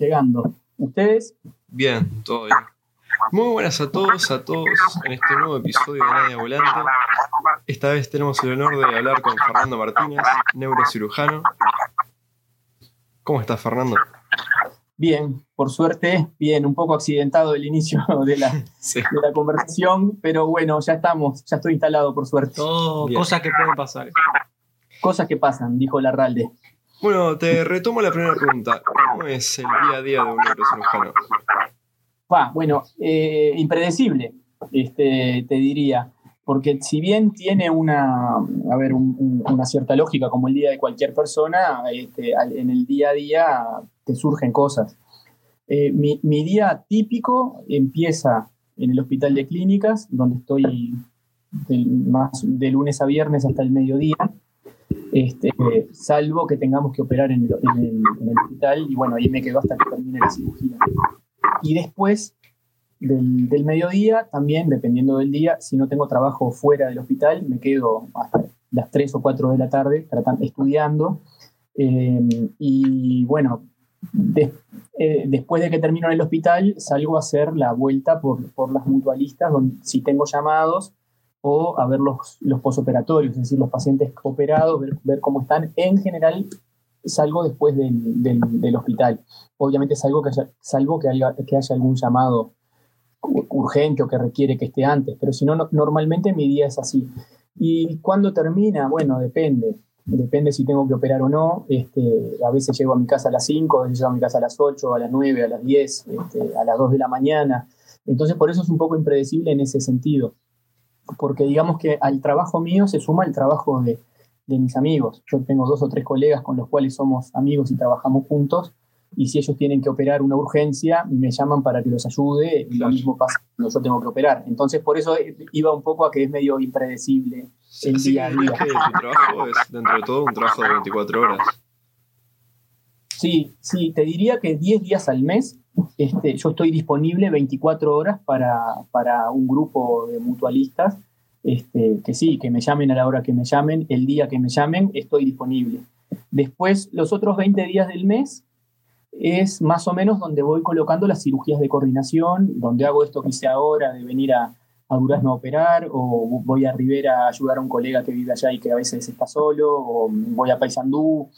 llegando. ¿Ustedes? Bien, todo bien. Muy buenas a todos, a todos en este nuevo episodio de Nadia Volante. Esta vez tenemos el honor de hablar con Fernando Martínez, neurocirujano. ¿Cómo estás, Fernando? Bien, por suerte, bien, un poco accidentado el inicio de la, de la conversación, pero bueno, ya estamos, ya estoy instalado, por suerte. Todo cosas que pueden pasar. Cosas que pasan, dijo Larralde. Bueno, te retomo la primera pregunta. ¿Cómo es el día a día de un neurocirujano? bueno, eh, impredecible, este, te diría. Porque si bien tiene una, a ver, una cierta lógica como el día de cualquier persona, este, en el día a día te surgen cosas. Eh, mi, día típico empieza en el hospital de clínicas, donde estoy más de lunes a viernes hasta el mediodía este, salvo que tengamos que operar en el, hospital y bueno, ahí me quedo hasta que termine la cirugía. Y después del, mediodía, también dependiendo del día, si no tengo trabajo fuera del hospital, me quedo hasta las 3 o 4 de la tarde estudiando. Eh, y bueno, eh, después de que termino en el hospital, salgo a hacer la vuelta por, por las mutualistas, donde si tengo llamados, o a ver los, los posoperatorios, es decir, los pacientes operados, ver, cómo están. En general, salgo después del, del, hospital. Obviamente salgo que haya, salvo que haya, que haya algún llamado urgente o que requiere que esté antes, pero si no, normalmente mi día es así. ¿Y cuándo termina? Bueno, depende. Depende si tengo que operar o no. Este, a veces llego a mi casa a las 5, a veces llego a mi casa a las 8, a las 9, a las 10, este, a las 2 de la mañana. Entonces, por eso es un poco impredecible en ese sentido porque digamos que al trabajo mío se suma el trabajo de, mis amigos. Yo tengo dos o tres colegas con los cuales somos amigos y trabajamos juntos, y si ellos tienen que operar una urgencia, me llaman para que los ayude, y lo mismo pasa cuando yo tengo que operar. Entonces, por eso iba un poco a que es medio impredecible el día a día. Que tu trabajo es, dentro de todo, un trabajo de 24 horas. Sí, sí, te diría que 10 días al mes este, yo estoy disponible 24 horas para, un grupo de mutualistas, este, que sí, que me llamen a la hora que me llamen, el día que me llamen, estoy disponible. Después, los otros 20 días del mes es más o menos donde voy colocando las cirugías de coordinación, donde hago esto que hice ahora, de venir a, a Durazno a operar, o voy a Rivera a ayudar a un colega que vive allá y que a veces está solo, o voy a Paysandú.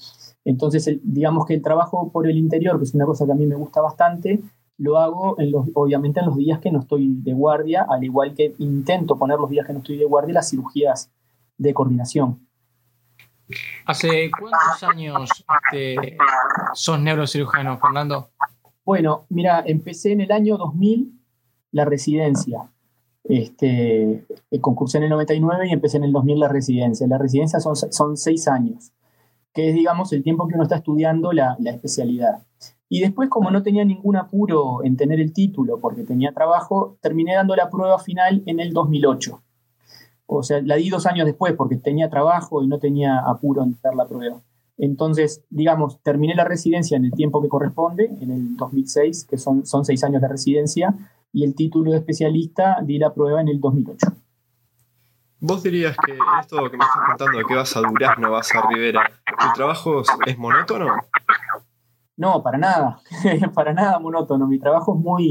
Entonces, digamos que el trabajo por el interior, que es una cosa que a mí me gusta bastante, lo hago en los, obviamente en los días que no estoy de guardia, al igual que intento poner los días que no estoy de guardia las cirugías de coordinación. ¿Hace cuántos años este, sos neurocirujano, Fernando? Bueno, mira, empecé en el año 2000 la residencia. Este, concursé en el 99 y empecé en el 2000 la residencia. La residencia son, son seis años que es, digamos, el tiempo que uno está estudiando la, especialidad. Y después, como no tenía ningún apuro en tener el título porque tenía trabajo, terminé dando la prueba final en el 2008. O sea, la di dos años después porque tenía trabajo y no tenía apuro en dar la prueba. Entonces, digamos, terminé la residencia en el tiempo que corresponde, en el 2006, que son, son seis años de residencia, y el título de especialista di la prueba en el 2008. ¿Vos dirías que esto que me estás contando de que vas a Durazno, vas a Rivera, ¿tu trabajo es monótono? No, para nada, para nada monótono. Mi trabajo es muy,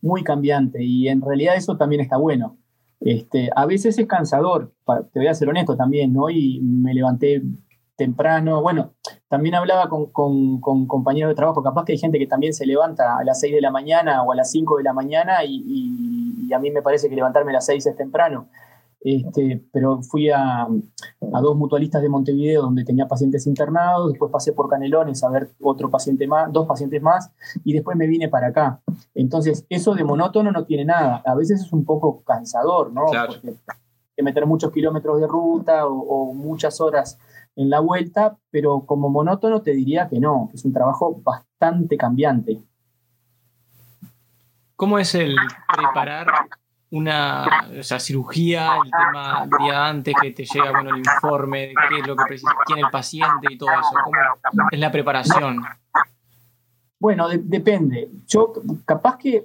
muy cambiante y en realidad eso también está bueno. Este, a veces es cansador, te voy a ser honesto también, ¿no? Y me levanté temprano. Bueno, también hablaba con, compañeros de trabajo, capaz que hay gente que también se levanta a las 6 de la mañana o a las 5 de la mañana y, y a mí me parece que levantarme a las 6 es temprano. Este, pero fui a, dos mutualistas de Montevideo donde tenía pacientes internados, después pasé por Canelones a ver otro paciente más, dos pacientes más, y después me vine para acá. Entonces, eso de monótono no tiene nada. A veces es un poco cansador, ¿no? Porque hay que meter muchos kilómetros de ruta o, muchas horas en la vuelta, pero como monótono te diría que no, que es un trabajo bastante cambiante. ¿Cómo es el preparar una cirugía, el tema día antes que te llega bueno, el informe de qué es lo que tiene el paciente y todo eso? ¿Cómo es la preparación? Bueno, depende. Yo capaz que,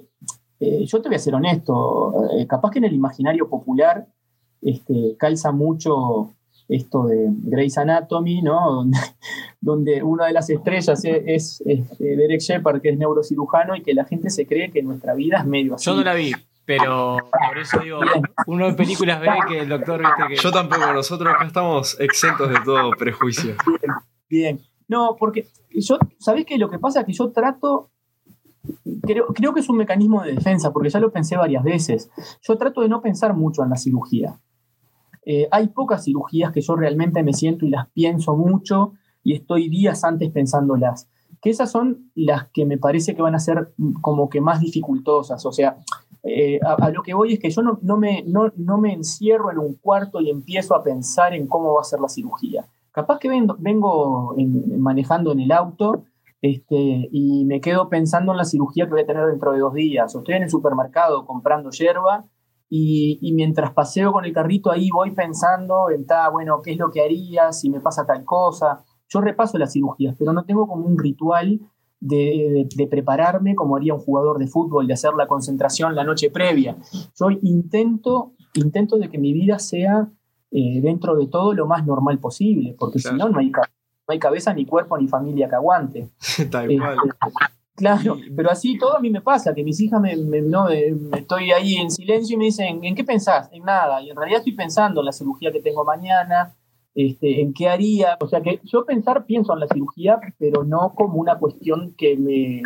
eh, yo te voy a ser honesto, eh, capaz que en el imaginario popular este, calza mucho esto de Grey's Anatomy, ¿no? Donde, una de las estrellas es, eh, Derek Shepard, que es neurocirujano, y que la gente se cree que nuestra vida es medio así. Yo no la vi, pero por eso digo, uno de películas ve que el doctor viste que. Yo tampoco, nosotros acá estamos exentos de todo prejuicio. Bien, bien. No, porque yo, ¿sabés qué? Lo que pasa es que yo trato Creo, creo, que es un mecanismo de defensa, porque ya lo pensé varias veces. Yo trato de no pensar mucho en la cirugía. Eh, hay pocas cirugías que yo realmente me siento y las pienso mucho y estoy días antes pensándolas. Que esas son las que me parece que van a ser como que más dificultosas. O sea, eh, a, lo que voy es que yo no, me, encierro en un cuarto y empiezo a pensar en cómo va a ser la cirugía. Capaz que vengo, vengo manejando en el auto este, y me quedo pensando en la cirugía que voy a tener dentro de dos días. O estoy en el supermercado comprando hierba y, mientras paseo con el carrito ahí voy pensando en, bueno, ¿qué es lo que haría si me pasa tal cosa? Yo repaso las cirugías, pero no tengo como un ritual de, prepararme como haría un jugador de fútbol, de hacer la concentración la noche previa. Yo intento, intento de que mi vida sea eh, dentro de todo lo más normal posible, porque si no, no hay, no hay cabeza, ni cuerpo, ni familia que aguante. Tal cual. Este, Claro, pero así todo a mí me pasa, que mis hijas me, no, estoy ahí en silencio y me dicen, ¿en qué pensás? En nada. Y en realidad estoy pensando en la cirugía que tengo mañana, este, en qué haría. O sea que yo pensar pienso en la cirugía, pero no como una cuestión que me,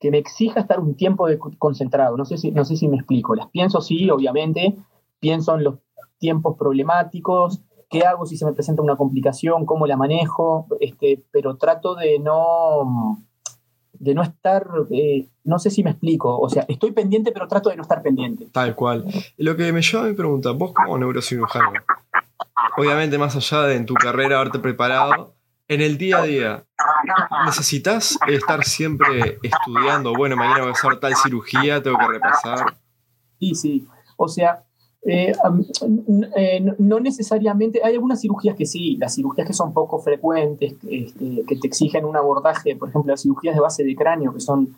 que me exija estar un tiempo de, concentrado. No sé, si, no sé si me explico. Las pienso sí, obviamente. Pienso en los tiempos problemáticos, qué hago si se me presenta una complicación, cómo la manejo, este, pero trato de no de no estar, eh, no sé si me explico, o sea, estoy pendiente pero trato de no estar pendiente. Tal cual. Lo que me lleva a mi pregunta, vos como neurocirujano, obviamente más allá de en tu carrera haberte preparado, en el día a día, ¿necesitas estar siempre estudiando? Bueno, mañana voy a hacer tal cirugía, tengo que repasar. Sí, sí. O sea, eh, eh, no necesariamente, hay algunas cirugías que sí, las cirugías que son poco frecuentes, este, que te exigen un abordaje, por ejemplo, las cirugías de base de cráneo, que son,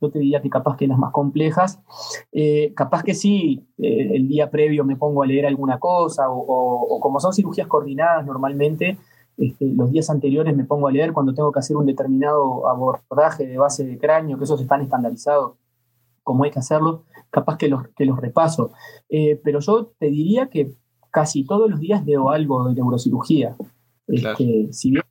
yo te diría que capaz que las más complejas, eh, capaz que sí, el día previo me pongo a leer alguna cosa, o, como son cirugías coordinadas normalmente, este, los días anteriores me pongo a leer cuando tengo que hacer un determinado abordaje de base de cráneo, que esos están estandarizados como hay que hacerlo, capaz que los, que los repaso. Eh, pero yo te diría que casi todos los días leo algo de neurocirugía. Este, si bien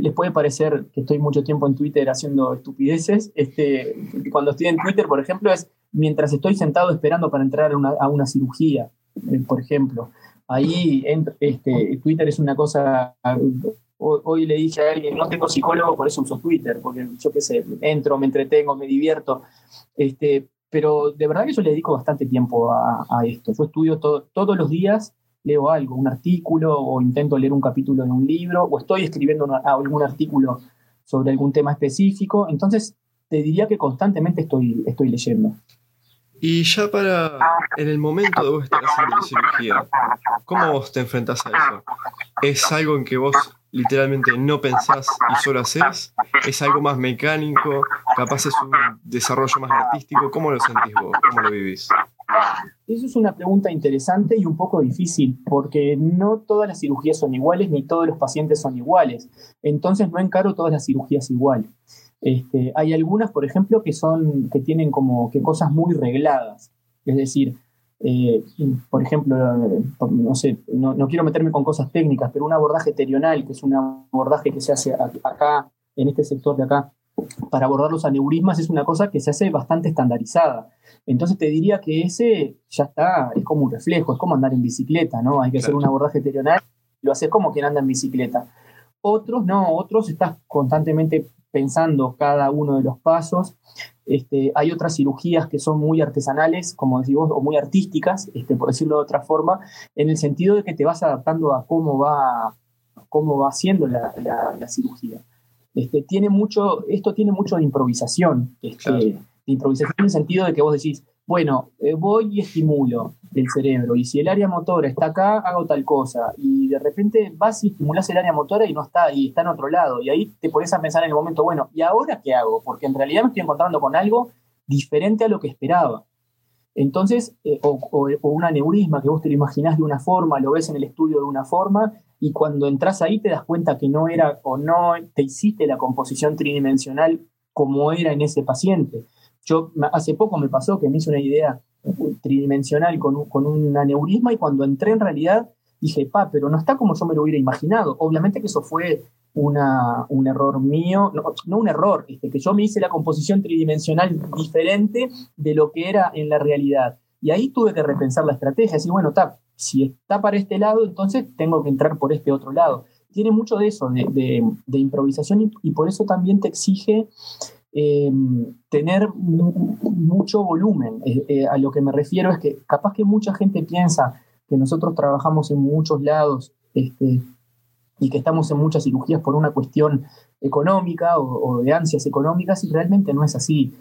les puede parecer que estoy mucho tiempo en Twitter haciendo estupideces, este, cuando estoy en Twitter, por ejemplo, es mientras estoy sentado esperando para entrar a una, cirugía, eh, por ejemplo. Ahí este, Twitter es una cosa Hoy, le dije a alguien, no tengo psicólogo, por eso uso Twitter, porque yo qué sé, entro, me entretengo, me divierto. Este, pero de verdad que yo le dedico bastante tiempo a, esto. Yo estudio todos los días, leo algo, un artículo, o intento leer un capítulo de un libro, o estoy escribiendo algún artículo sobre algún tema específico. Entonces, te diría que constantemente estoy, estoy leyendo. Y ya para en el momento de vos estar haciendo la cirugía, ¿cómo vos te enfrentás a eso? ¿Es algo en que vos literalmente no pensás y solo haces? ¿Es algo más mecánico? ¿Capaz es un desarrollo más artístico? ¿Cómo lo sentís vos? ¿Cómo lo vivís? Eso es una pregunta interesante y un poco difícil, porque no todas las cirugías son iguales ni todos los pacientes son iguales. Entonces no encaro todas las cirugías igual. Este, hay algunas, por ejemplo, que son, que tienen como cosas muy regladas. Es decir, eh, por ejemplo, no sé, no, quiero meterme con cosas técnicas, pero un abordaje terional, que es un abordaje que se hace acá, en este sector de acá, para abordar los aneurismas, es una cosa que se hace bastante estandarizada. Entonces te diría que ese ya está, es como un reflejo, es como andar en bicicleta, ¿no? Hay que hacer un abordaje terional, lo haces como quien anda en bicicleta. Otros no, otros estás constantemente pensando cada uno de los pasos. Este, hay otras cirugías que son muy artesanales, como decimos, o muy artísticas, este, por decirlo de otra forma, en el sentido de que te vas adaptando a cómo va, cómo va siendo la, cirugía. Este, tiene mucho, esto tiene mucho de improvisación, este, de improvisación en el sentido de que vos decís, bueno, eh, voy y estimulo el cerebro, y si el área motora está acá, hago tal cosa, y de repente vas y estimulas el área motora y no está ahí, está en otro lado, y ahí te pones a pensar en el momento, bueno, ¿y ahora qué hago? Porque en realidad me estoy encontrando con algo diferente a lo que esperaba. Entonces, eh, o, o, un aneurisma que vos te lo imaginás de una forma, lo ves en el estudio de una forma, y cuando entras ahí te das cuenta que no era o no te hiciste la composición tridimensional como era en ese paciente. Yo hace poco me pasó que me hice una idea tridimensional con un, con un aneurisma y cuando entré en realidad dije, pa, pero no está como yo me lo hubiera imaginado. Obviamente que eso fue una, un error mío, no, un error, este, que yo me hice la composición tridimensional diferente de lo que era en la realidad. Y ahí tuve que repensar la estrategia, decir, bueno, está, si está para este lado, entonces tengo que entrar por este otro lado. Tiene mucho de eso, de, de, improvisación, y, por eso también te exige eh, tener mucho volumen. Eh, eh, a lo que me refiero es que capaz que mucha gente piensa que nosotros trabajamos en muchos lados este, y que estamos en muchas cirugías por una cuestión económica o, de ansias económicas y realmente no es así,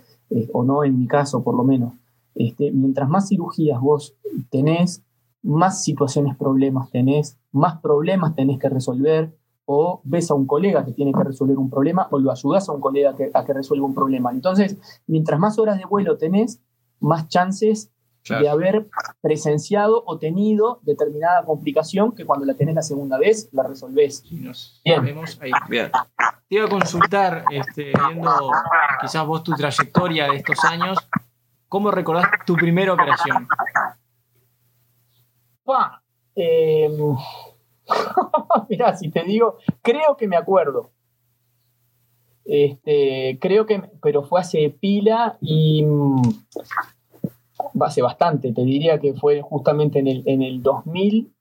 o no en mi caso por lo menos. Este, mientras más cirugías vos tenés, más situaciones, problemas tenés, más problemas tenés que resolver, o ves a un colega que tiene que resolver un problema, o lo ayudas a un colega que, a que resuelva un problema. Entonces, mientras más horas de vuelo tenés, más chances de haber presenciado o tenido determinada complicación que cuando la tenés la segunda vez la resolvés. Bien. ahí. Bien. Te iba a consultar, este, viendo quizás vos tu trayectoria de estos años, ¿cómo recordás tu primera operación? Pa, eh, mirá, si te digo, creo que me acuerdo. Este, creo que, pero fue hace pila y mm, hace bastante, te diría que fue justamente en el, en el 2000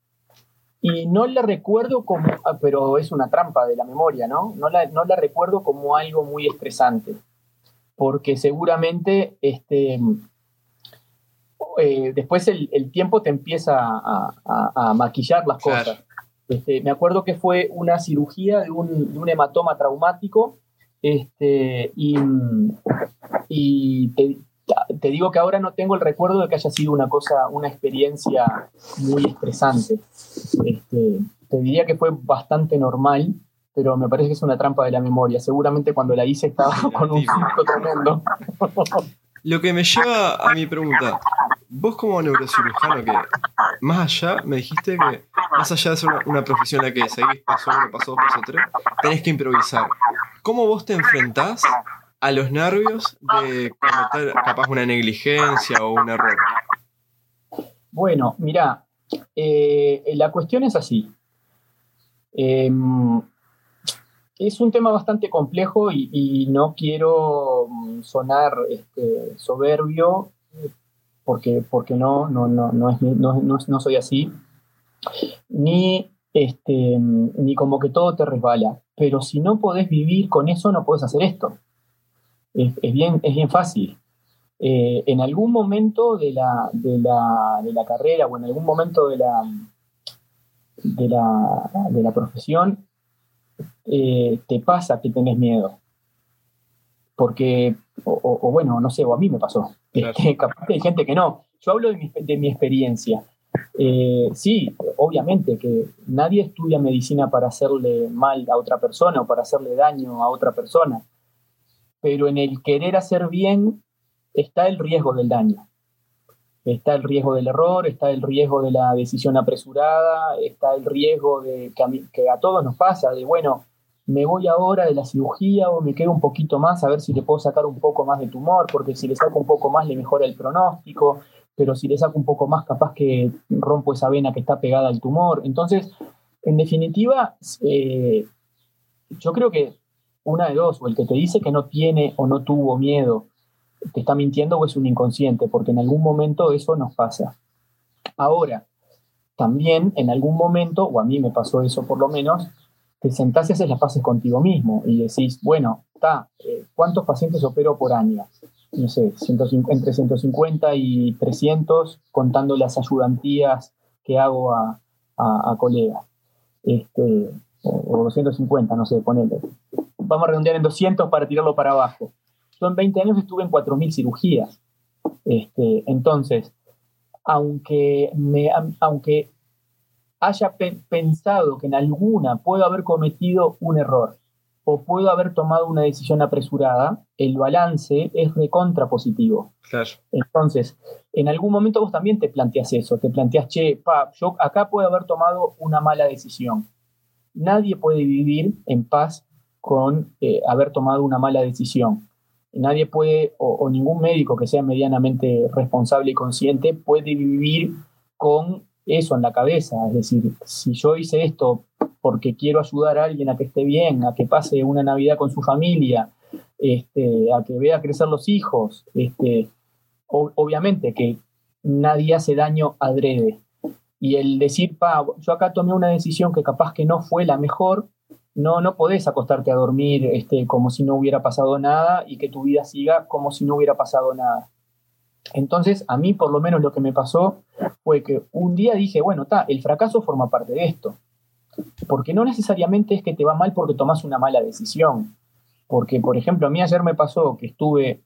y no la recuerdo como, ah, pero es una trampa de la memoria, ¿no? No la, no la recuerdo como algo muy estresante, porque seguramente este, eh, después el, tiempo te empieza a, maquillar las cosas. Este, me acuerdo que fue una cirugía de un, de un hematoma traumático este, y, y te, te digo que ahora no tengo el recuerdo de que haya sido una cosa, una experiencia muy estresante. Este, te diría que fue bastante normal, pero me parece que es una trampa de la memoria. Seguramente cuando la hice estaba con un susto tremendo. Lo que me lleva a mi pregunta, vos como neurocirujano que más allá, me dijiste que más allá de ser una, profesión en la que seguís paso uno, paso dos, paso tres, tenés que improvisar. ¿Cómo vos te enfrentás a los nervios de cometer capaz una negligencia o un error? Bueno, mira, eh, la cuestión es así. Em, es un tema bastante complejo y, no quiero mm, sonar este, soberbio porque, porque no, no, no, no, es, no, soy así, ni, este, ni como que todo te resbala. Pero si no podés vivir con eso, no podés hacer esto es, bien, es bien fácil. Eh, en algún momento de la, de, la, carrera o en algún momento de la, de la, profesión, eh, te pasa que tenés miedo. Porque, o, bueno, no sé, o a mí me pasó. capaz que hay gente que no. Yo hablo de mi, de mi experiencia. Eh, sí, obviamente que nadie estudia medicina para hacerle mal a otra persona o para hacerle daño a otra persona pero en el querer hacer bien está el riesgo del daño. Está el riesgo del error, está el riesgo de la decisión apresurada, está el riesgo de que a, que a todos nos pasa, de bueno, me voy ahora de la cirugía o me quedo un poquito más a ver si le puedo sacar un poco más de tumor, porque si le saco un poco más le mejora el pronóstico, pero si le saco un poco más capaz que rompo esa vena que está pegada al tumor. Entonces, en definitiva, eh, yo creo que una de dos, o el que te dice que no tiene o no tuvo miedo, te está mintiendo o es un inconsciente, porque en algún momento eso nos pasa. Ahora, también en algún momento, o a mí me pasó eso por lo menos, te sentás y haces las paces contigo mismo y decís, bueno, está, eh, ¿cuántos pacientes opero por año? No sé, entre 150 y 300, contando las ayudantías que hago a, a, colegas. Este, o, o 250, no sé, ponele vamos a redondear en 200 para tirarlo para abajo. Yo en 20 años estuve en 4.000 cirugías. Este, entonces, aunque, aunque haya pensado que en alguna puedo haber cometido un error, o puedo haber tomado una decisión apresurada, el balance es recontra positivo. Claro. Entonces, en algún momento vos también te planteas eso, te planteas, che, pa, yo acá puedo haber tomado una mala decisión. Nadie puede vivir en paz con eh, haber tomado una mala decisión. Nadie puede, o, o ningún médico que sea medianamente responsable y consciente, puede vivir con eso en la cabeza. Es decir, si yo hice esto porque quiero ayudar a alguien a que esté bien, a que pase una Navidad con su familia, este, a que vea crecer los hijos, este, obviamente que nadie hace daño adrede. Y el decir, pa, yo acá tomé una decisión que capaz que no fue la mejor, no, no podés acostarte a dormir este, como si no hubiera pasado nada y que tu vida siga como si no hubiera pasado nada. Entonces, a mí por lo menos lo que me pasó fue que un día dije, bueno, está, el fracaso forma parte de esto. Porque no necesariamente es que te va mal porque tomas una mala decisión. Porque, por ejemplo, a mí ayer me pasó que estuve,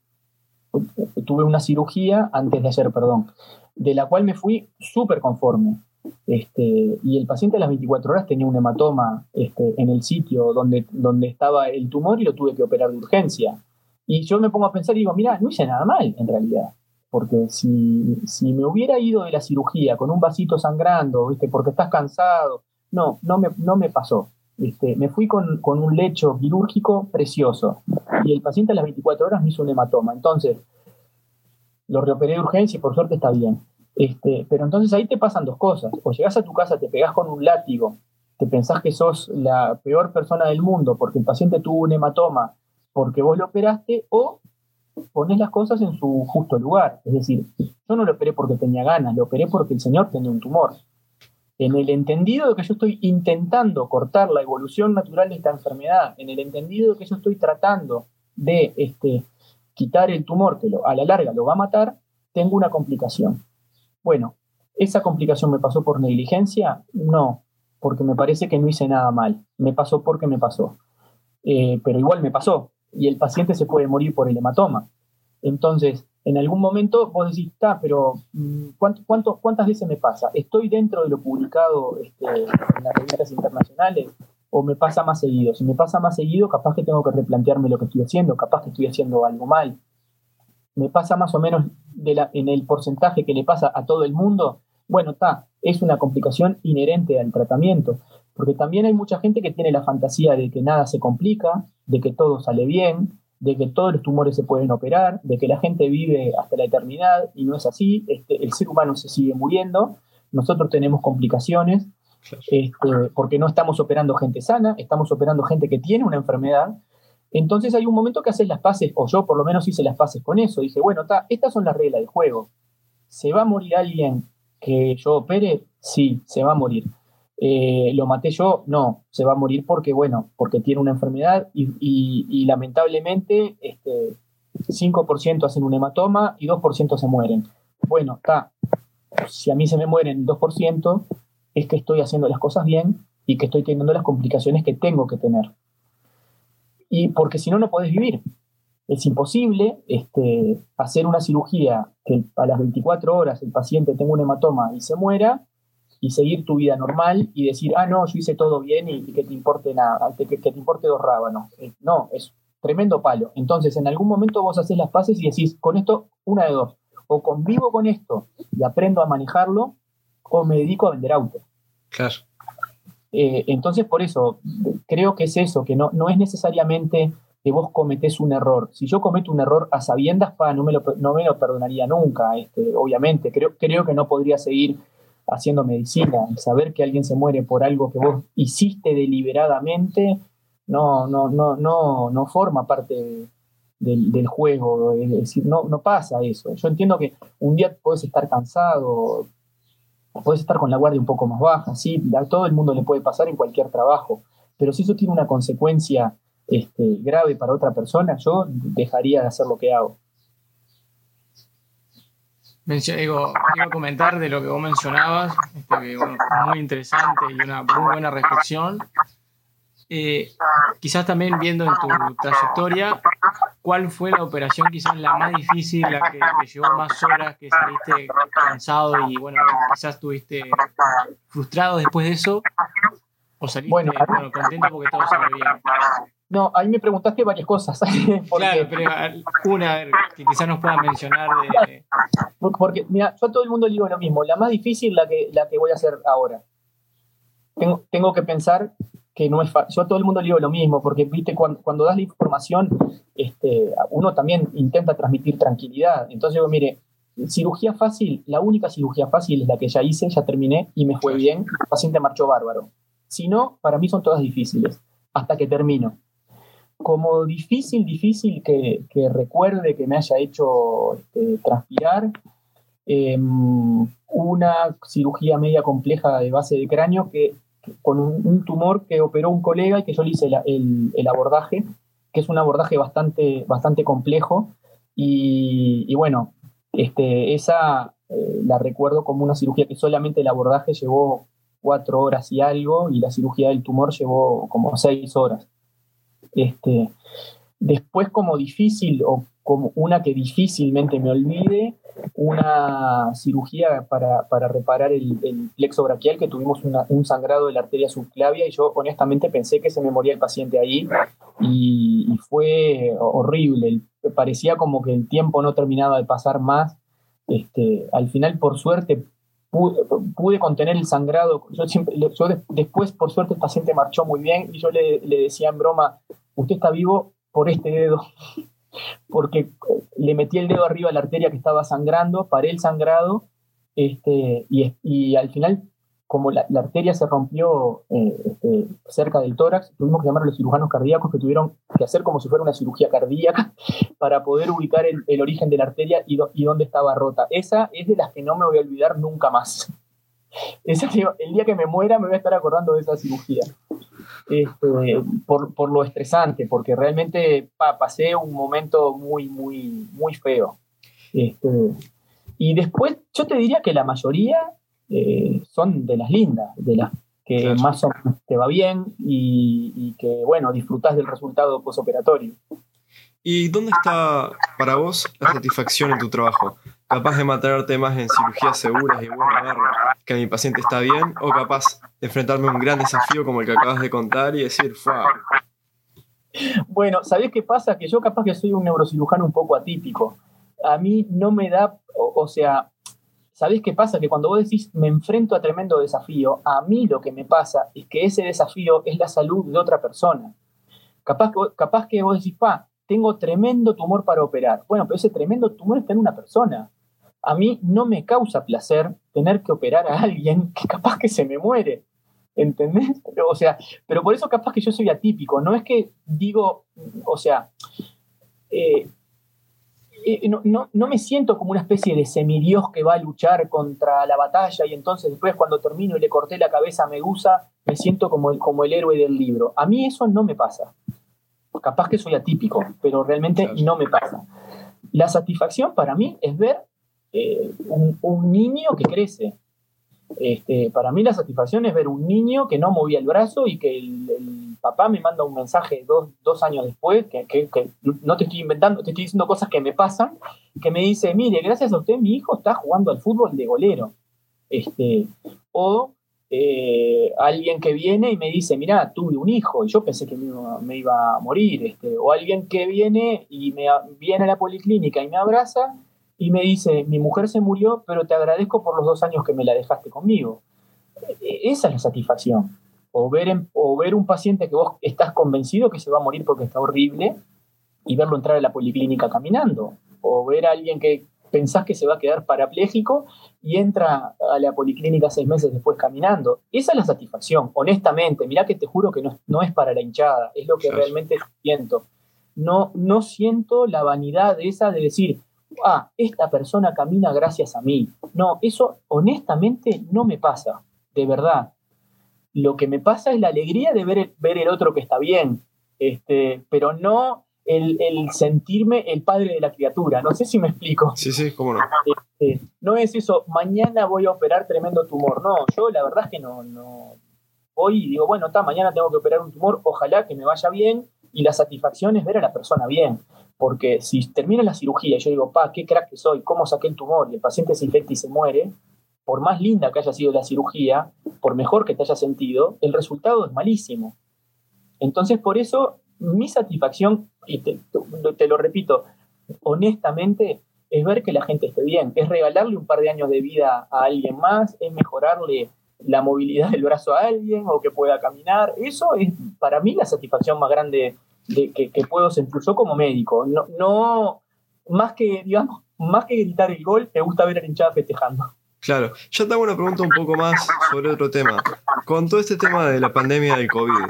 tuve una cirugía, antes de ayer, perdón, de la cual me fui súper conforme. Este, y el paciente a las 24 horas tenía un hematoma este, en el sitio donde, donde estaba el tumor y lo tuve que operar de urgencia. Y yo me pongo a pensar y digo, mira, no hice nada mal en realidad. Porque si, si me hubiera ido de la cirugía con un vasito sangrando, ¿viste? porque estás cansado, no, no me, no me pasó. Este, me fui con, un lecho quirúrgico precioso y el paciente a las 24 horas me hizo un hematoma. Entonces, lo reoperé de urgencia y por suerte está bien. Este, pero entonces ahí te pasan dos cosas. O llegas a tu casa, te pegás con un látigo, te pensás que sos la peor persona del mundo porque el paciente tuvo un hematoma porque vos lo operaste, o pones las cosas en su justo lugar. Es decir, yo no lo operé porque tenía ganas, lo operé porque el señor tenía un tumor en el entendido de que yo estoy intentando cortar la evolución natural de esta enfermedad, en el entendido de que yo estoy tratando de este, quitar el tumor que a la larga lo va a matar, tengo una complicación. Bueno, ¿esa complicación me pasó por negligencia? No, porque me parece que no hice nada mal. Me pasó porque me pasó. Eh, pero igual me pasó. Y el paciente se puede morir por el hematoma. Entonces, en algún momento vos decís, está, pero mm, ¿cuánto, cuántas veces me pasa? ¿Estoy dentro de lo publicado este, en las revistas internacionales o me pasa más seguido? Si me pasa más seguido, capaz que tengo que replantearme lo que estoy haciendo, capaz que estoy haciendo algo mal. Me pasa más o menos de la, en el porcentaje que le pasa a todo el mundo. Bueno, está, es una complicación inherente al tratamiento, porque también hay mucha gente que tiene la fantasía de que nada se complica, de que todo sale bien, de que todos los tumores se pueden operar, de que la gente vive hasta la eternidad y no es así, este, el ser humano se sigue muriendo, nosotros tenemos complicaciones, este, porque no estamos operando gente sana, estamos operando gente que tiene una enfermedad, entonces hay un momento que haces las paces, o yo por lo menos hice las paces con eso, dije, bueno, estas son las reglas del juego, ¿se va a morir alguien que yo opere? Sí, se va a morir. Eh, ¿Lo maté yo? No, se va a morir porque, bueno, porque tiene una enfermedad y, lamentablemente este, 5% hacen un hematoma y 2% se mueren. Bueno, está, si a mí se me mueren el 2%, es que estoy haciendo las cosas bien y que estoy teniendo las complicaciones que tengo que tener. Y porque si no, no podés vivir. Es imposible este, hacer una cirugía que a las 24 horas el paciente tenga un hematoma y se muera y seguir tu vida normal y decir, ah, no, yo hice todo bien y, que te importe nada, que, te importe dos rábanos. Eh, no, es tremendo palo. Entonces, en algún momento vos haces las paces y decís, con esto, una de dos, o convivo con esto y aprendo a manejarlo, o me dedico a vender autos. Claro. Eh, entonces, por eso, creo que es eso, que no, no es necesariamente que vos cometés un error. Si yo cometo un error a sabiendas, pa, no, me lo, no me lo perdonaría nunca, este, obviamente. Creo, creo que no podría seguir haciendo medicina. Saber que alguien se muere por algo que vos hiciste deliberadamente no, no, no, no, no forma parte del, juego. No, no pasa eso. Yo entiendo que un día puedes estar cansado, puedes estar con la guardia un poco más baja, sí, a todo el mundo le puede pasar en cualquier trabajo, pero si eso tiene una consecuencia este, grave para otra persona, yo dejaría de hacer lo que hago. Digo, iba a comentar de lo que vos mencionabas, este, muy interesante y una muy buena reflexión. Eh, quizás también viendo en tu trayectoria, ¿cuál fue la operación quizás la más difícil, la que te llevó más horas, que saliste cansado y bueno, quizás estuviste frustrado después de eso? ¿O saliste bueno, contento porque todo salió bien? No, ahí me preguntaste varias cosas. claro, pero una que quizás nos puedan mencionar de... Porque, mira, yo a todo el mundo le digo lo mismo. La más difícil la que, la que voy a hacer ahora. Tengo, tengo que pensar que no es fácil. Yo a todo el mundo le digo lo mismo, porque viste, cuando, cuando das la información, este, uno también intenta transmitir tranquilidad. Entonces digo, mire, cirugía fácil, la única cirugía fácil es la que ya hice, ya terminé y me fue bien. El paciente marchó bárbaro. Si no, para mí son todas difíciles, hasta que termino como difícil, difícil que, recuerde que me haya hecho este, transpirar. Em, una cirugía media compleja de base de cráneo que, con un, tumor que operó un colega y que yo le hice el, abordaje, que es un abordaje bastante, bastante complejo. Y, bueno, este, esa eh, la recuerdo como una cirugía que solamente el abordaje llevó cuatro horas y algo y la cirugía del tumor llevó como seis horas. Este, después como difícil o como una que difícilmente me olvide, una cirugía para, reparar el, plexo braquial, que tuvimos un sangrado de la arteria subclavia y yo honestamente pensé que se me moría el paciente ahí y, fue horrible. Parecía como que el tiempo no terminaba de pasar más. Este, al final, por suerte, pude, contener el sangrado. Yo, siempre, después, por suerte, el paciente marchó muy bien y yo le, decía en broma, usted está vivo por este dedo, porque eh, le metí el dedo arriba a la arteria que estaba sangrando, paré el sangrado este, y, y al final como la, arteria se rompió eh, este, cerca del tórax, tuvimos que llamar a los cirujanos cardíacos que tuvieron que hacer como si fuera una cirugía cardíaca para poder ubicar el, origen de la arteria y, y, dónde estaba rota. Esa es de las que no me voy a olvidar nunca más. El día que me muera me voy a estar acordando de esa cirugía. Este, por, lo estresante, porque realmente pasé un momento muy, muy, muy feo. Este, y después, yo te diría que la mayoría eh, son de las lindas, de las que más o menos te va bien y, que, bueno, disfrutas del resultado posoperatorio. ¿Y dónde está para vos la satisfacción en tu trabajo? ¿Capaz de mantenerte más en cirugías seguras y bueno, ver que mi paciente está bien? ¿O capaz de enfrentarme a un gran desafío como el que acabas de contar y decir, ¡fua! Bueno, ¿sabés qué pasa? Que yo capaz que soy un neurocirujano un poco atípico. A mí no me da, o sea, ¿Sabés qué pasa? Que cuando vos decís me enfrento a tremendo desafío, a mí lo que me pasa es que ese desafío es la salud de otra persona. Capaz capaz que vos decís, pa, tengo tremendo tumor para operar. Bueno, pero ese tremendo tumor está en una persona. A mí no me causa placer tener que operar a alguien que capaz que se me muere. ¿Entendés? O sea, pero por eso capaz que yo soy atípico. No es que digo, o sea, eh, eh, no, no, me siento como una especie de semidios que va a luchar contra la batalla y entonces después cuando termino y le corté la cabeza a Megusa, me siento como el, como el héroe del libro. A mí eso no me pasa. Capaz que soy atípico, pero realmente no me pasa. La satisfacción para mí es ver eh, un, niño que crece. Este, para mí la satisfacción es ver un niño que no movía el brazo y que el papá me manda un mensaje dos, años después, que, no te estoy inventando, te estoy diciendo cosas que me pasan, que me dice, mire, gracias a usted mi hijo está jugando al fútbol de golero. Este, o eh, alguien que viene y me dice, mira, tuve un hijo y yo pensé que me iba, a morir. Este, o alguien que viene y me viene a la policlínica y me abraza y me dice, mi mujer se murió, pero te agradezco por los dos años que me la dejaste conmigo. E, esa es la satisfacción o ver, o ver un paciente que vos estás convencido que se va a morir porque está horrible y verlo entrar a la policlínica caminando, o ver a alguien que pensás que se va a quedar parapléjico y entra a la policlínica seis meses después caminando. Esa es la satisfacción, honestamente. Mirá que te juro que no, es para la hinchada, es lo que realmente siento. No, no siento la vanidad esa de decir, ah, esta persona camina gracias a mí. No, eso honestamente no me pasa, de verdad. Lo que me pasa es la alegría de ver el, ver el otro que está bien, este, pero no el, sentirme el padre de la criatura. No sé si me explico. Sí, sí, cómo no. Este, no es eso, mañana voy a operar tremendo tumor. No, yo la verdad es que no, no. Voy y digo, bueno, está, mañana tengo que operar un tumor, ojalá que me vaya bien y la satisfacción es ver a la persona bien. Porque si termina la cirugía y yo digo, pa, qué crack que soy, cómo saqué el tumor y el paciente se infecta y se muere, por más linda que haya sido la cirugía, por mejor que te haya sentido, el resultado es malísimo. Entonces, por eso mi satisfacción, y te, te, lo repito, honestamente, es ver que la gente esté bien, es regalarle un par de años de vida a alguien más, es mejorarle la movilidad del brazo a alguien o que pueda caminar. Eso es para mí la satisfacción más grande de, que, puedo sentir yo como médico. No, no, más que, digamos, más que gritar el gol, me gusta ver a la hinchada festejando. Claro, yo te hago una pregunta un poco más sobre otro tema. Con todo este tema de la pandemia del COVID,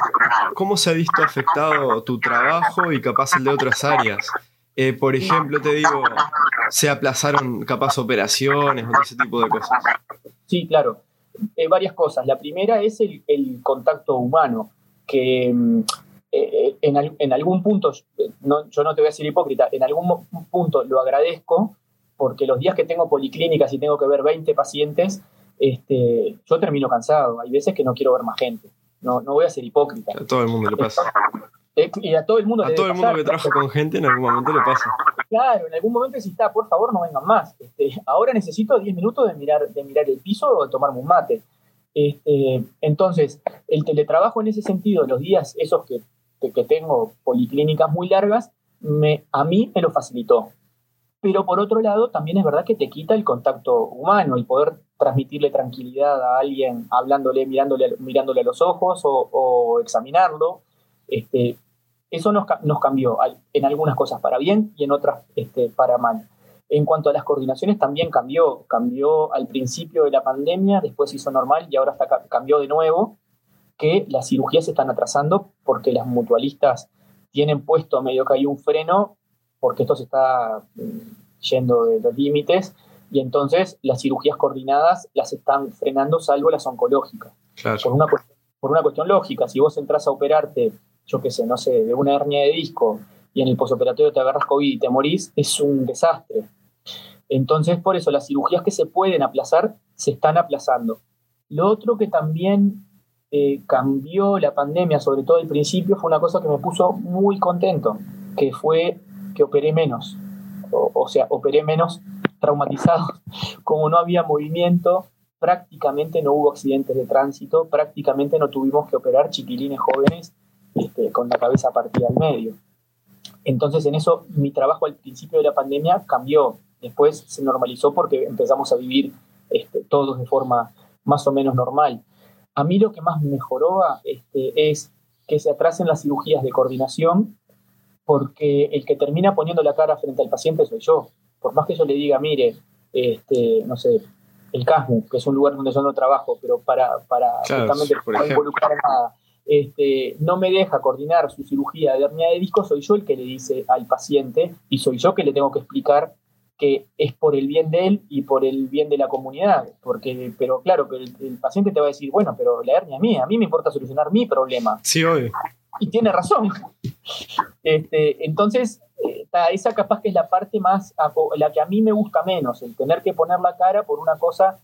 ¿cómo se ha visto afectado tu trabajo y capaz el de otras áreas? Eh, por ejemplo, te digo, ¿se aplazaron capaz operaciones o ese tipo de cosas? Sí, claro. Eh, varias cosas. La primera es el, contacto humano, que mm, eh, en, en, algún punto, no, yo no te voy a decir hipócrita, en algún punto lo agradezco porque los días que tengo policlínicas y tengo que ver 20 pacientes, este, yo termino cansado. Hay veces que no quiero ver más gente. No, no voy a ser hipócrita. A todo el mundo le pasa. Y a todo el mundo A todo el mundo que trabaja con gente en algún momento le pasa. Claro, en algún momento si está, por favor, no vengan más. Este, ahora necesito 10 minutos de mirar, de mirar el piso o de tomarme un mate. Este, entonces, el teletrabajo en ese sentido, los días esos que, que, tengo policlínicas muy largas, me, a mí me lo facilitó pero por otro lado también es verdad que te quita el contacto humano, el poder transmitirle tranquilidad a alguien hablándole, mirándole, mirándole a los ojos o, examinarlo. Este, eso nos, nos, cambió en algunas cosas para bien y en otras este, para mal. En cuanto a las coordinaciones también cambió, cambió al principio de la pandemia, después hizo normal y ahora está, cambió de nuevo, que las cirugías se están atrasando porque las mutualistas tienen puesto medio que hay un freno porque esto se está mm, yendo de los límites y entonces las cirugías coordinadas las están frenando salvo las oncológicas. Por, una, por una cuestión lógica, si vos entras a operarte, yo qué sé, no sé, de una hernia de disco y en el posoperatorio te agarras COVID y te morís, es un desastre. Entonces, por eso las cirugías que se pueden aplazar se están aplazando. Lo otro que también eh, cambió la pandemia, sobre todo al principio, fue una cosa que me puso muy contento, que fue que operé menos, o, sea, operé menos traumatizado. Como no había movimiento, prácticamente no hubo accidentes de tránsito, prácticamente no tuvimos que operar chiquilines jóvenes este, con la cabeza partida al medio. Entonces en eso mi trabajo al principio de la pandemia cambió, después se normalizó porque empezamos a vivir este, todos de forma más o menos normal. A mí lo que más mejoró este, es que se atrasen las cirugías de coordinación porque el que termina poniendo la cara frente al paciente soy yo. Por más que yo le diga, mire, este, no sé, el CASMU, que es un lugar donde yo no trabajo, pero para, para justamente no involucrar nada, este, no me deja coordinar su cirugía de hernia de disco, soy yo el que le dice al paciente y soy yo que le tengo que explicar que es por el bien de él y por el bien de la comunidad. Porque, pero claro, que el, paciente te va a decir, bueno, pero la hernia es mía, a mí me importa solucionar mi problema. Sí, hoy y tiene razón. Este, entonces, esa capaz que es la parte más, la que a mí me gusta menos, el tener que poner la cara por una cosa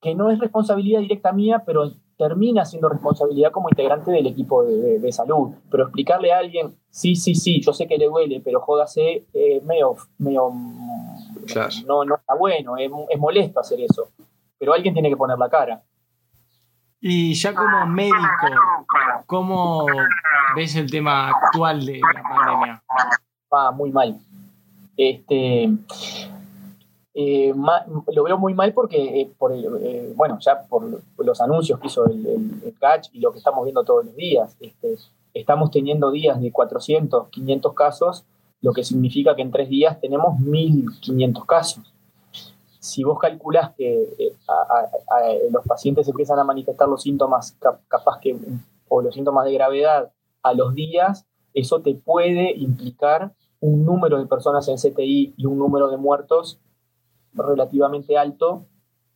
que no es responsabilidad directa mía, pero termina siendo responsabilidad como integrante del equipo de, salud. Pero explicarle a alguien, sí, sí, sí, yo sé que le duele, pero jódase, eh, medio, medio no, no está bueno, es, es molesto hacer eso. Pero alguien tiene que poner la cara. Y ya como médico, ¿cómo ves el tema actual de la pandemia? Va muy mal. Este, eh, lo veo muy mal porque, eh, por eh, bueno, ya por, los anuncios que hizo el, el, CACH y lo que estamos viendo todos los días. Este, estamos teniendo días de 400, 500 casos, lo que significa que en tres días tenemos 1.500 casos si vos calculás que eh, los pacientes empiezan a manifestar los síntomas capaz que, o los síntomas de gravedad a los días, eso te puede implicar un número de personas en CTI y un número de muertos relativamente alto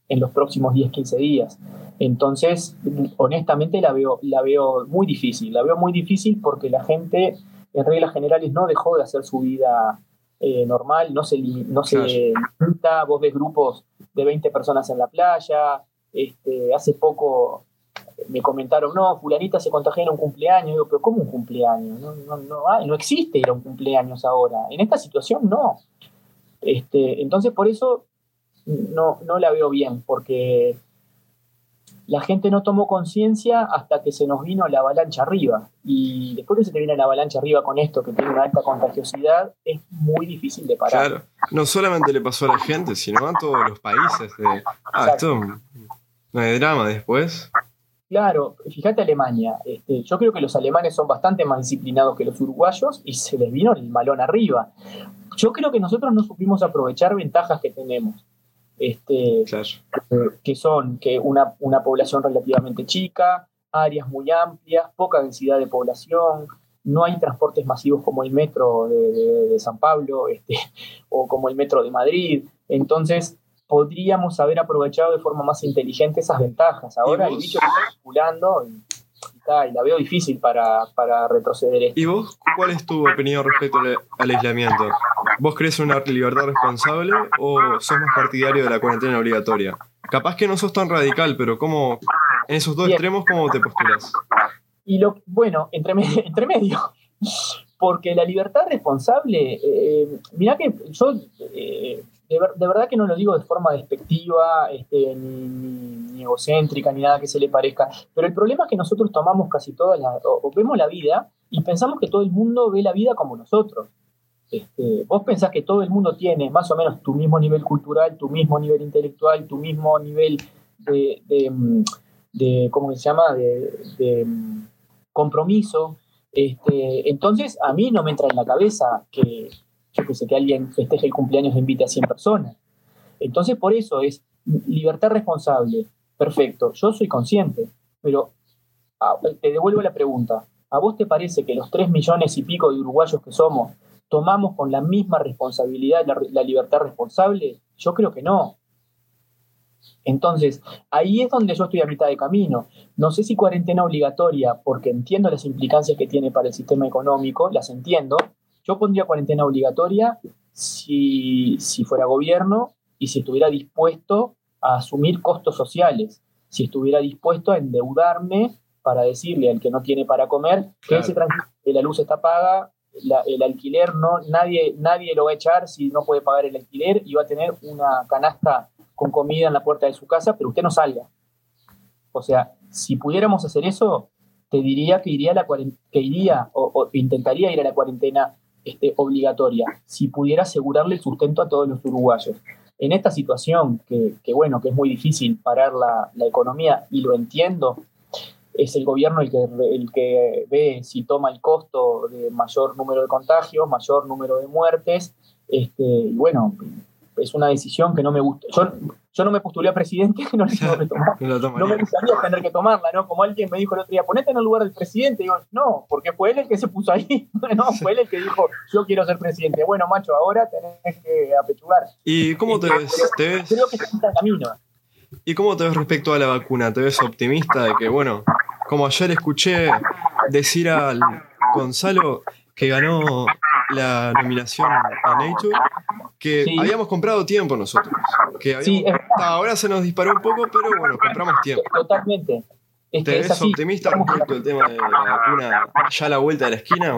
en los próximos 10, 15 días. Entonces, honestamente la veo, la veo muy difícil. La veo muy difícil porque la gente, en reglas generales, no dejó de hacer su vida eh, normal, no se, no se limita, vos ves grupos de 20 personas en la playa, este, hace poco me comentaron, no, fulanita se contagió en un cumpleaños, digo, pero ¿cómo un cumpleaños? No, no, no, no existe ir a un cumpleaños ahora, en esta situación no. Este, entonces por eso no, no la veo bien, porque la gente no tomó conciencia hasta que se nos vino la avalancha arriba. Y después que se te viene la avalancha arriba con esto, que tiene una alta contagiosidad, es muy difícil de parar. Claro, no solamente le pasó a la gente, sino a todos los países. De, ah, esto no hay drama después. Claro, fíjate Alemania. Este, yo creo que los alemanes son bastante más disciplinados que los uruguayos y se les vino el malón arriba. Yo creo que nosotros no supimos aprovechar ventajas que tenemos. Este, que son que una, una población relativamente chica, áreas muy amplias, poca densidad de población, no hay transportes masivos como el metro de, San Pablo este, o como el metro de Madrid. Entonces, podríamos haber aprovechado de forma más inteligente esas ventajas. Ahora el bicho está circulando y, la veo difícil para, retroceder esto. ¿Y vos cuál es tu opinión respecto al, aislamiento? ¿Vos crees una libertad responsable o sos más partidario de la cuarentena obligatoria? Capaz que no sos tan radical, pero ¿cómo, en esos dos extremos, ¿cómo te postulas? Y lo, bueno, entre, entre medio. Porque la libertad responsable, eh, mira que yo eh, de, verdad que no lo digo de forma despectiva, este, ni, egocéntrica, ni nada que se le parezca, pero el problema es que nosotros tomamos casi toda la, o, vemos la vida y pensamos que todo el mundo ve la vida como nosotros. Este, vos pensás que todo el mundo tiene más o menos tu mismo nivel cultural, tu mismo nivel intelectual, tu mismo nivel de, de, ¿cómo se llama?, de, compromiso. Este, entonces, a mí no me entra en la cabeza que, yo que sé, que alguien festeje el cumpleaños e invite a 100 personas. Entonces, por eso es libertad responsable. Perfecto, yo soy consciente, pero ah, te devuelvo la pregunta. ¿A vos te parece que los 3 millones y pico de uruguayos que somos tomamos con la misma responsabilidad la, la libertad responsable? Yo creo que no. Entonces, ahí es donde yo estoy a mitad de camino. No sé si cuarentena obligatoria, porque entiendo las implicancias que tiene para el sistema económico, las entiendo, yo pondría cuarentena obligatoria si, fuera gobierno y si estuviera dispuesto a asumir costos sociales, si estuviera dispuesto a endeudarme para decirle al que no tiene para comer que ese la luz está paga, el alquiler no, nadie, nadie lo va a echar si no puede pagar el alquiler y va a tener una canasta con comida en la puerta de su casa, pero usted no salga. O sea, si pudiéramos hacer eso, te diría que iría, la que iría o intentaría ir a la cuarentena este, obligatoria, si pudiera asegurarle el sustento a todos los uruguayos. En esta situación, que, bueno, que es muy difícil parar la, economía, y lo entiendo, es el gobierno el que, ve si toma el costo de mayor número de contagios, mayor número de muertes, este, y bueno, es una decisión que no me gusta. Yo, yo no me postulé a presidente, no tengo que tomar. no, me gustaría tener que tomarla, ¿no? Como alguien me dijo el otro día, ponete en el lugar del presidente. digo, no, porque fue él el que se puso ahí. no, fue él el que dijo, yo quiero ser presidente. Bueno, macho, ahora tenés que apechugar. ¿Y cómo te ves? Creo, que está en camino. ¿Y cómo te ves respecto a la vacuna? ¿Te ves optimista de que, bueno, como ayer escuché decir al Gonzalo que ganó la nominación a Nature, que habíamos comprado tiempo nosotros. Que ahora se nos disparó un poco, pero bueno, compramos tiempo. Totalmente. ¿Te ves optimista respecto al tema de la vacuna ya a la vuelta de la esquina?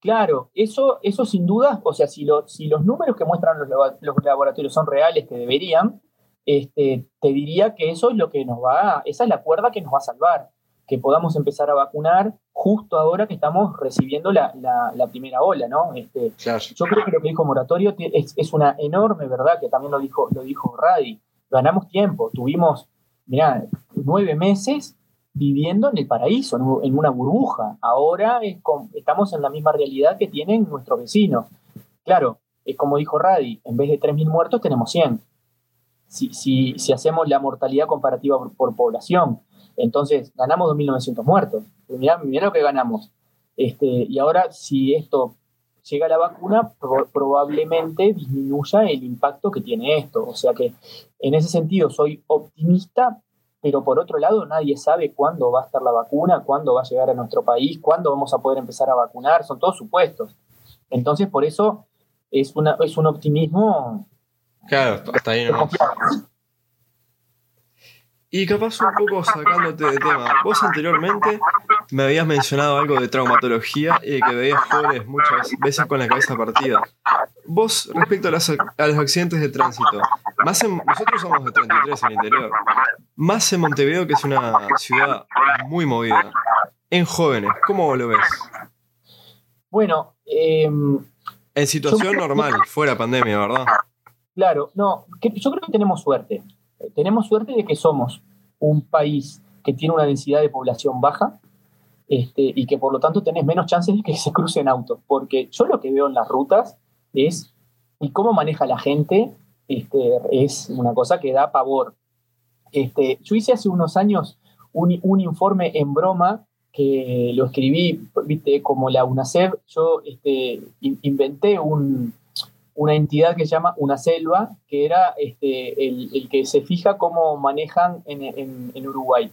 Claro, eso, eso sin duda, o sea, si, si los números que muestran los, los, laboratorios son reales, que deberían, este, te diría que eso es lo que nos va, esa es la cuerda que nos va a salvar que podamos empezar a vacunar justo ahora que estamos recibiendo la, primera ola, ¿no? Este, Yo creo que lo que dijo Moratorio es, una enorme verdad, que también lo dijo, lo dijo Radi. Ganamos tiempo, tuvimos, mirá, nueve meses viviendo en el paraíso, en una burbuja. Ahora estamos en la misma realidad que tienen nuestros vecinos. Claro, es como dijo Radi, en vez de 3.000 muertos tenemos 100. Si, si, si hacemos la mortalidad comparativa por población, entonces, ganamos 2.900 muertos. Mirá, lo que ganamos. Este, y ahora, si esto llega a la vacuna, probablemente disminuya el impacto que tiene esto. O sea que, en ese sentido, soy optimista, pero por otro lado, nadie sabe cuándo va a estar la vacuna, cuándo va a llegar a nuestro país, cuándo vamos a poder empezar a vacunar. Son todos supuestos. Entonces, por eso es, una, es un optimismo. Claro, hasta ahí no. Y capaz un poco sacándote de tema, vos anteriormente me habías mencionado algo de traumatología y que veías jóvenes muchas veces con la cabeza partida. Vos, respecto a, los accidentes de tránsito, Más en- nosotros somos de 33 en el interior. Más en Montevideo, que es una ciudad muy movida. En jóvenes, ¿cómo lo ves? Bueno, em, En situación normal, fuera pandemia, ¿verdad? Claro, no, que- yo creo que tenemos suerte. Tenemos suerte de que somos un país que tiene una densidad de población baja este, y que por lo tanto tenés menos chances de que se crucen autos. Porque yo lo que veo en las rutas es, y cómo maneja la gente, este, es una cosa que da pavor. Este, yo hice hace unos años un, un informe en broma que lo escribí, viste, como la UNACEF, yo este, in- inventé un, una entidad que se llama una selva, que era este, el, el que se fija cómo manejan en, en- en Uruguay.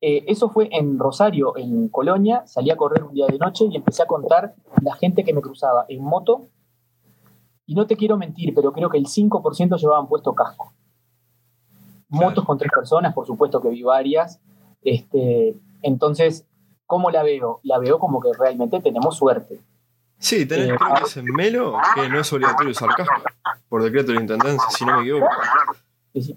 Eh, eso fue en Rosario, en Colonia, salí a correr un día de noche y empecé a contar la gente que me cruzaba en moto. Y no te quiero mentir, pero creo que el 5% llevaban puesto casco. Motos con tres personas, por supuesto que vi varias. Este, entonces, ¿cómo la veo? La veo como que realmente tenemos suerte. Sí, tenés, Eh, creo que es en Melo, que no es obligatorio usar casco. Por decreto de la intendencia, si no me equivoco.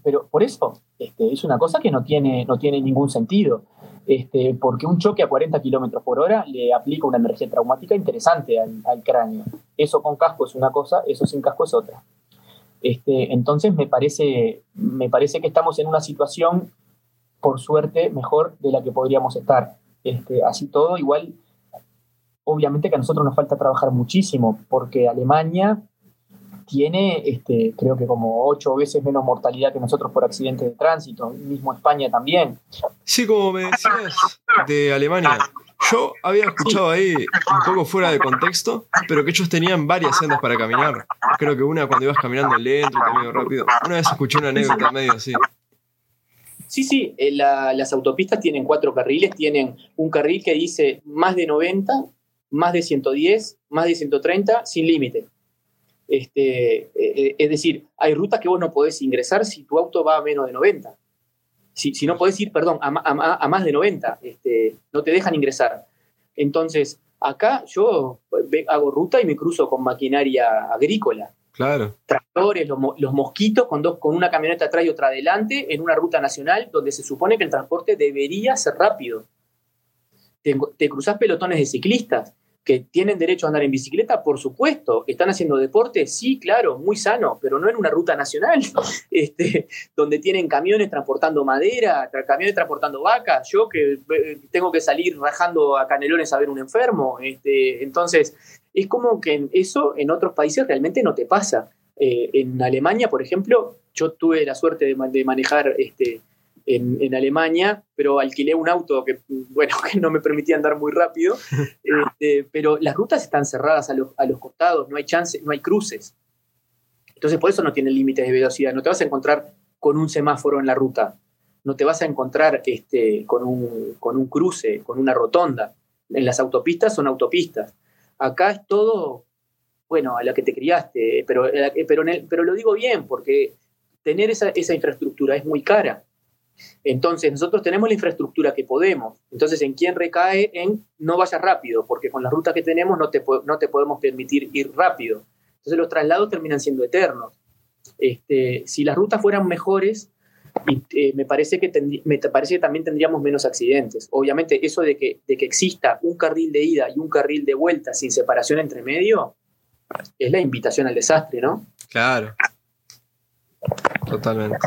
Pero por eso este, es una cosa que no tiene, no tiene ningún sentido. Este, porque un choque a 40 kilómetros por hora le aplica una energía traumática interesante al, al cráneo. Eso con casco es una cosa, eso sin casco es otra. Este, entonces me parece, me parece que estamos en una situación, por suerte, mejor de la que podríamos estar. Este, así todo, igual, obviamente que a nosotros nos falta trabajar muchísimo, porque Alemania tiene, este, creo que como ocho veces menos mortalidad que nosotros por accidentes de tránsito, mismo España también. Sí, como me decías de Alemania. Yo había escuchado ahí, un poco fuera de contexto, pero que ellos tenían varias sendas para caminar. Creo que una cuando ibas caminando lento, medio rápido. Una vez escuché una anécdota medio así. Sí, sí, eh, la- las autopistas tienen cuatro carriles, tienen un carril que dice más de 90, más de 110, más de 130, sin límite. Este, eh, eh, es decir, hay rutas que vos no podés ingresar si tu auto va a menos de 90. Si, si no podés ir, perdón, a, más de 90, este, no te dejan ingresar. Entonces, acá yo ve- hago ruta y me cruzo con maquinaria agrícola Claro. tractores, los, los mosquitos con, dos, con una camioneta atrás y otra adelante en una ruta nacional donde se supone que el transporte debería ser rápido. Te, te cruzás pelotones de ciclistas que tienen derecho a andar en bicicleta, por supuesto. ¿Están haciendo deporte? Sí, claro, muy sano, pero no en una ruta nacional, este, donde tienen camiones transportando madera, camiones transportando vacas. Yo que eh, tengo que salir rajando a canelones a ver un enfermo. Este, entonces, es como que eso en otros países realmente no te pasa. Eh, en Alemania, por ejemplo, yo tuve la suerte de, de manejar este, en, en Alemania, pero alquilé un auto que, bueno, que no me permitía andar muy rápido, este, pero las rutas están cerradas a los, a los costados, no hay chance, no hay cruces. Entonces, por eso no tienen límites de velocidad. No te vas a encontrar con un semáforo en la ruta, no te vas a encontrar este, con, un, con un cruce, con una rotonda. En las autopistas son autopistas. Acá es todo, bueno, a la que te criaste, pero, eh, pero, en el- pero lo digo bien, porque tener esa, esa infraestructura es muy cara. Entonces, nosotros tenemos la infraestructura que podemos. Entonces, ¿en quién recae? En no vayas rápido, porque con la ruta que tenemos no te, no te podemos permitir ir rápido. Entonces, los traslados terminan siendo eternos. Este, si las rutas fueran mejores, eh, me, parece que me parece también tendríamos menos accidentes. Obviamente, eso de que, de que exista un carril de ida y un carril de vuelta sin separación entre medio es la invitación al desastre, ¿no? Claro. Totalmente.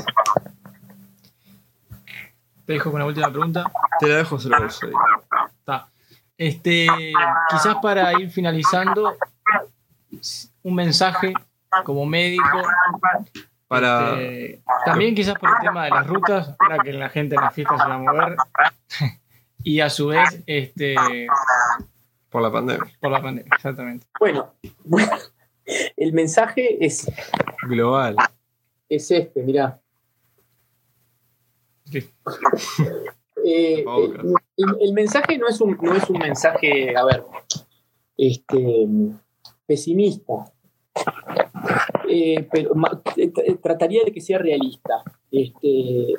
Te dejo con la última pregunta. Te la dejo solo. Está. Este, quizás para ir finalizando, un mensaje como médico. Para. este, también quizás por el tema de las rutas, para que la gente en las fiestas se va a mover. Y a su vez, este, Por la pandemia. por la pandemia, exactamente. Bueno, bueno, el mensaje es, Global. es este, mirá. Sí. Eh, eh, el, el mensaje no es, un, no es un mensaje, a ver, este, pesimista, Eh, pero ma- trataría de que sea realista. Este,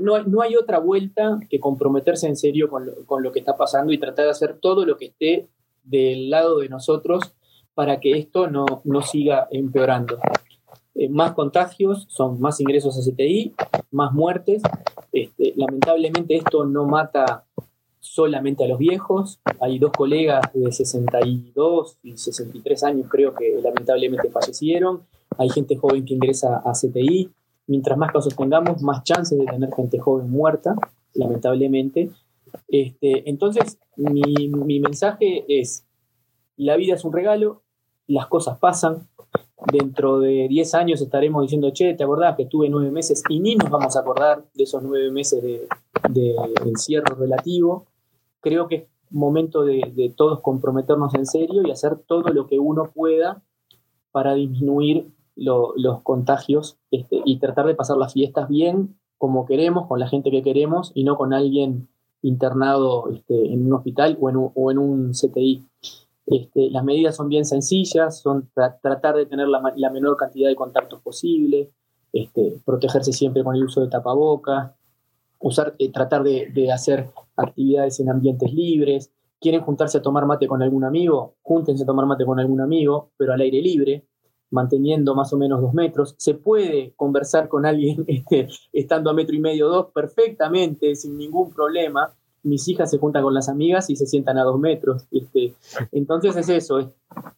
no, no hay otra vuelta que comprometerse en serio con lo, con lo que está pasando y tratar de hacer todo lo que esté del lado de nosotros para que esto no, no siga empeorando. Eh, más contagios, son más ingresos a CTI, más muertes. Este, lamentablemente esto no mata solamente a los viejos. Hay dos colegas de 62 y 63 años creo que lamentablemente fallecieron. Hay gente joven que ingresa a CTI. Mientras más casos tengamos, más chances de tener gente joven muerta, lamentablemente. Este, entonces, mi, mi mensaje es, la vida es un regalo, las cosas pasan, dentro de 10 años estaremos diciendo, che, ¿te acordás que tuve nueve meses? Y ni nos vamos a acordar de esos nueve meses de, encierro relativo. Creo que es momento de, todos comprometernos en serio y hacer todo lo que uno pueda para disminuir los contagios este, y tratar de pasar las fiestas bien, como queremos, con la gente que queremos y no con alguien internado este, en un hospital o en o en un CTI. Este, las medidas son bien sencillas, son tratar de tener la, menor cantidad de contactos posible, este, protegerse siempre con el uso de tapabocas, usar, eh, tratar de, hacer actividades en ambientes libres. ¿Quieren juntarse a tomar mate con algún amigo? Júntense a tomar mate con algún amigo, pero al aire libre, manteniendo más o menos dos metros. Se puede conversar con alguien este, estando a metro y medio, dos, perfectamente, sin ningún problema mis hijas se juntan con las amigas y se sientan a dos metros. Este, entonces es eso,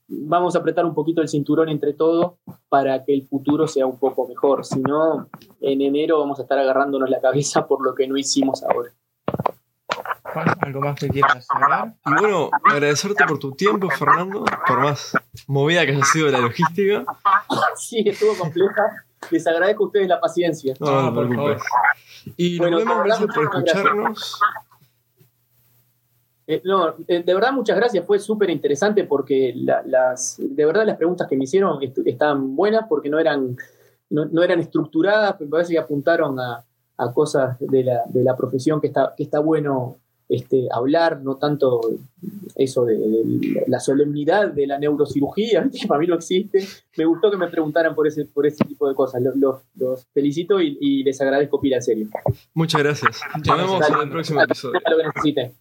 vamos a apretar un poquito el cinturón entre todos para que el futuro sea un poco mejor. Si no, en enero vamos a estar agarrándonos la cabeza por lo que no hicimos ahora. ¿Algo más que quieras hablar? Y bueno, agradecerte por tu tiempo, Fernando, por más movida que haya sido la logística. Sí, estuvo compleja. Les agradezco a ustedes la paciencia. No, no, no, Y nos vemos, gracias por escucharnos. Eh, no, eh, de verdad muchas gracias, fue súper interesante porque las, de verdad las preguntas que me hicieron estaban buenas porque no eran, no, eran estructuradas, me parece que apuntaron a, cosas de la, de la, profesión que está, que está bueno este, hablar, no tanto eso de, la solemnidad de la neurocirugía, que para mí no existe. Me gustó que me preguntaran por ese, por ese tipo de cosas. Los, los, felicito y, les agradezco pila en serio. Muchas gracias. Nos vemos en el próximo episodio. Lo que necesiten.